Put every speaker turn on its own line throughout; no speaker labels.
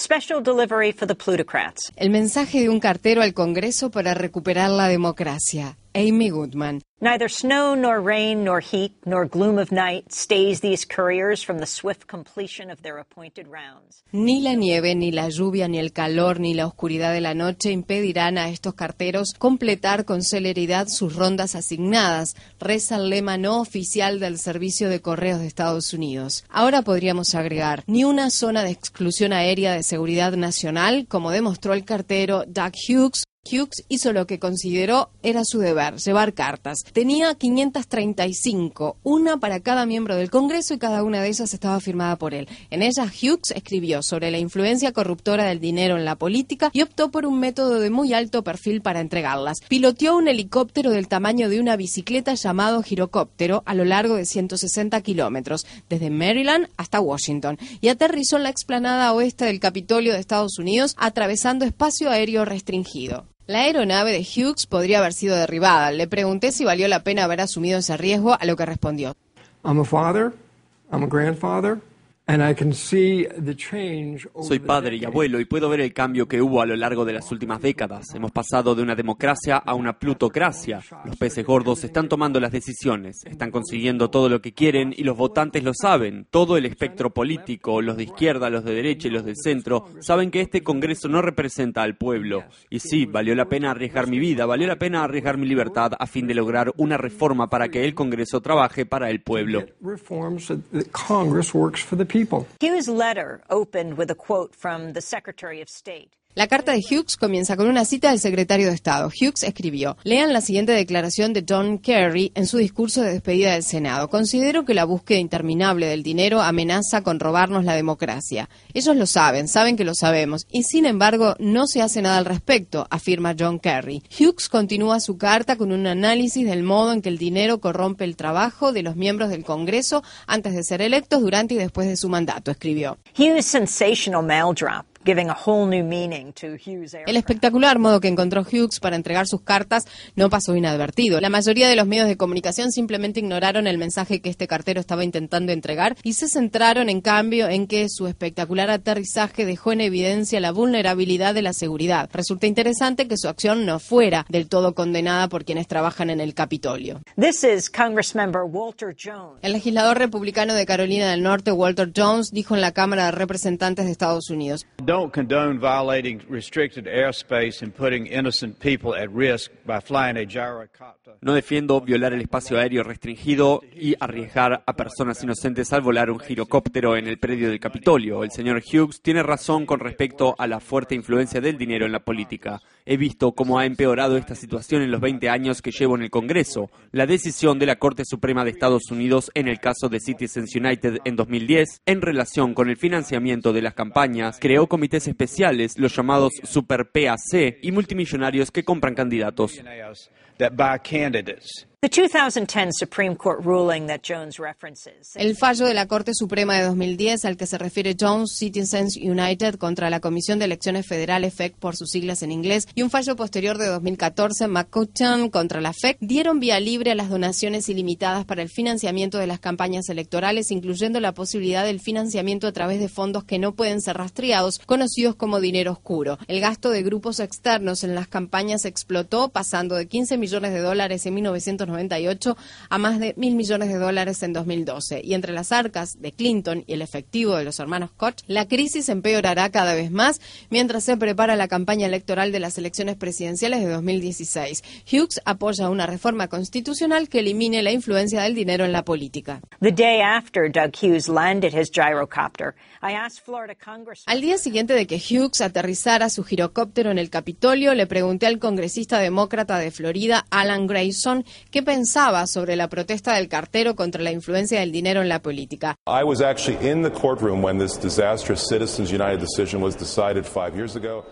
Special delivery for the plutocrats.
El mensaje de un cartero al Congreso para recuperar la democracia. Amy Goodman.
Neither snow nor rain nor heat nor gloom of night stays these couriers from the swift completion of their appointed rounds.
Ni la nieve, ni la lluvia, ni el calor, ni la oscuridad de la noche impedirán a estos carteros completar con celeridad sus rondas asignadas, reza el lema no oficial del Servicio de Correos de Estados Unidos. Ahora podríamos agregar, ni una zona de exclusión aérea de seguridad nacional, como demostró el cartero Doug Hughes, Hughes hizo lo que consideró era su deber, llevar cartas. Tenía 535, una para cada miembro del Congreso y cada una de ellas estaba firmada por él. En ellas Hughes escribió sobre la influencia corruptora del dinero en la política y optó por un método de muy alto perfil para entregarlas. Piloteó un helicóptero del tamaño de una bicicleta llamado girocóptero a lo largo de 160 kilómetros, desde Maryland hasta Washington, y aterrizó en la explanada oeste del Capitolio de Estados Unidos atravesando espacio aéreo restringido. La aeronave de Hughes podría haber sido derribada. Le pregunté si valió la pena haber asumido ese riesgo, a lo que respondió.
I'm a father, I'm a grandfather,
soy padre y abuelo y puedo ver el cambio que hubo a lo largo de las últimas décadas. Hemos pasado de una democracia a una plutocracia. Los peces gordos están tomando las decisiones, están consiguiendo todo lo que quieren y los votantes lo saben. Todo el espectro político, los de izquierda, los de derecha y los del centro, saben que este Congreso no representa al pueblo. Y sí, valió la pena arriesgar mi vida, valió la pena arriesgar mi libertad a fin de lograr una reforma para que el Congreso trabaje para el pueblo.
Hughes' letter opened with a quote from the Secretary of State.
La carta de Hughes comienza con una cita del secretario de Estado. Hughes escribió, lean la siguiente declaración de John Kerry en su discurso de despedida del Senado. Considero que la búsqueda interminable del dinero amenaza con robarnos la democracia. Ellos lo saben, saben que lo sabemos, y sin embargo no se hace nada al respecto, afirma John Kerry. Hughes continúa su carta con un análisis del modo en que el dinero corrompe el trabajo de los miembros del Congreso antes de ser electos, durante y después de su mandato, escribió.
Hughes' sensational mail drop
el espectacular modo que encontró Hughes para entregar sus cartas no pasó inadvertido. La mayoría de los medios de comunicación simplemente ignoraron el mensaje que este cartero estaba intentando entregar y se centraron en cambio en que su espectacular aterrizaje dejó en evidencia la vulnerabilidad de la seguridad. Resulta interesante que su acción no fuera del todo condenada por quienes trabajan en el Capitolio. El legislador republicano de Carolina del Norte, Walter Jones, dijo en la Cámara de Representantes de Estados Unidos,
don't condone violating restricted airspace and putting innocent people at risk by flying a gyrocopter.
No defiendo violar el espacio aéreo restringido y arriesgar a personas inocentes al volar un girocóptero en el predio del Capitolio. El señor Hughes tiene razón con respecto a la fuerte influencia del dinero en la política. He visto cómo ha empeorado esta situación en los 20 años que llevo en el Congreso. La decisión de la Corte Suprema de Estados Unidos en el caso de Citizens United en 2010 en relación con el financiamiento de las campañas creó comités especiales, los llamados Super PAC, y multimillonarios que compran candidatos.
El fallo de la Corte Suprema de 2010 al que se refiere Jones Citizens United contra la Comisión de Elecciones Federales FEC por sus siglas en inglés y un fallo posterior de 2014 McCutcheon contra la FEC dieron vía libre a las donaciones ilimitadas para el financiamiento de las campañas electorales, incluyendo la posibilidad del financiamiento a través de fondos que no pueden ser rastreados, conocidos como dinero oscuro. El gasto de grupos externos en las campañas explotó, pasando de 15 millones de dólares en 1990 98 a más de mil millones de dólares en 2012. Y entre las arcas de Clinton y el efectivo de los hermanos Koch, la crisis empeorará cada vez más mientras se prepara la campaña electoral de las elecciones presidenciales de 2016. Hughes apoya una reforma constitucional que elimine la influencia del dinero en la política. Al día siguiente de que Hughes aterrizara su girocóptero en el Capitolio, le pregunté al congresista demócrata de Florida, Alan Grayson, qué pensaba sobre la protesta del cartero contra la influencia del dinero en la política.
I was actually in the courtroom when this disastrous Citizens United decision was decided five years ago.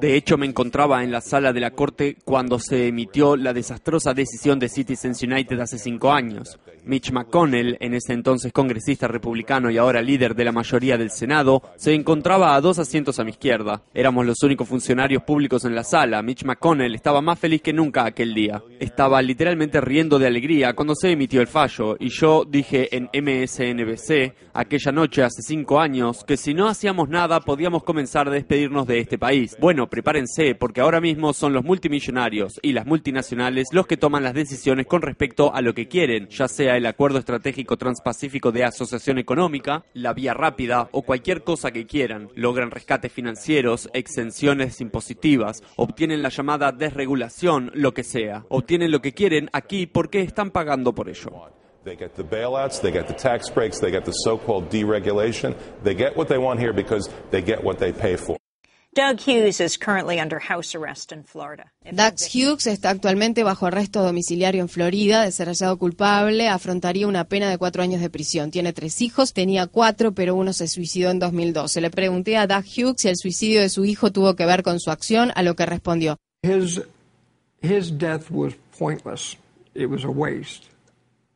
De hecho, me encontraba en la sala de la corte cuando se emitió la desastrosa decisión de Citizens United hace cinco años. Mitch McConnell, en ese entonces congresista republicano y ahora líder de la mayoría del Senado, se encontraba a dos asientos a mi izquierda. Éramos los únicos funcionarios públicos en la sala. Mitch McConnell estaba más feliz que nunca aquel día. Estaba literalmente riendo de alegría cuando se emitió el fallo y yo dije en MSNBC aquella noche hace cinco años que si no hacíamos nada podíamos comenzar a despedirnos de este país. Bueno, prepárense, porque ahora mismo son los multimillonarios y las multinacionales los que toman las decisiones con respecto a lo que quieren, ya sea el Acuerdo Estratégico Transpacífico de Asociación Económica, la vía rápida o cualquier cosa que quieran. Logran rescates financieros, exenciones impositivas, obtienen la llamada desregulación, lo que sea. Obtienen lo que quieren aquí porque están pagando por ello.
They get the bailouts, they get the tax breaks, they get the so-called deregulation. They get what they want here because they get what they pay for.
Doug Hughes is currently under house arrest in Florida.
Doug Hughes está actualmente bajo arresto domiciliario en Florida. De ser hallado culpable, afrontaría una pena de cuatro años de prisión. Tiene tres hijos, tenía cuatro, pero uno se suicidó en 2012. Le pregunté a Doug Hughes si el suicidio de su hijo tuvo que ver con su acción, a lo que respondió.
His, his death was pointless. It was a waste.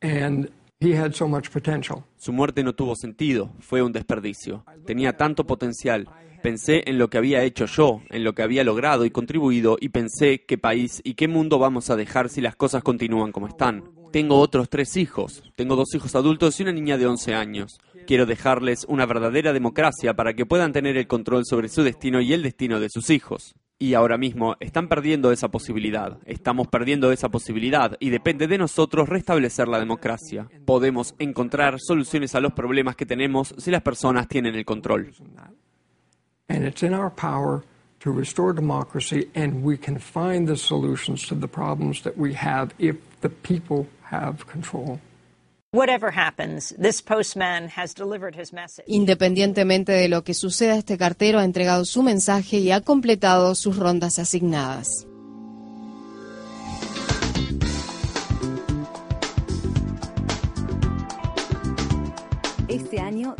And he had so much potential.
Su muerte no tuvo sentido, fue un desperdicio. Tenía tanto potencial. Pensé en lo que había hecho yo, en lo que había logrado y contribuido, y pensé qué país y qué mundo vamos a dejar si las cosas continúan como están. Tengo otros tres hijos. Tengo dos hijos adultos y una niña de 11 años. Quiero dejarles una verdadera democracia para que puedan tener el control sobre su destino y el destino de sus hijos. Y ahora mismo están perdiendo esa posibilidad. Estamos perdiendo esa posibilidad y depende de nosotros restablecer la democracia. Podemos encontrar soluciones a los problemas que tenemos si las personas tienen el control.
And it's in our power to restore democracy, and we can find the solutions to the problems that we have if the people have control.
Whatever happens, this postman has delivered his message.
Independientemente de lo que suceda, este cartero ha entregado su mensaje y ha completado sus rondas asignadas.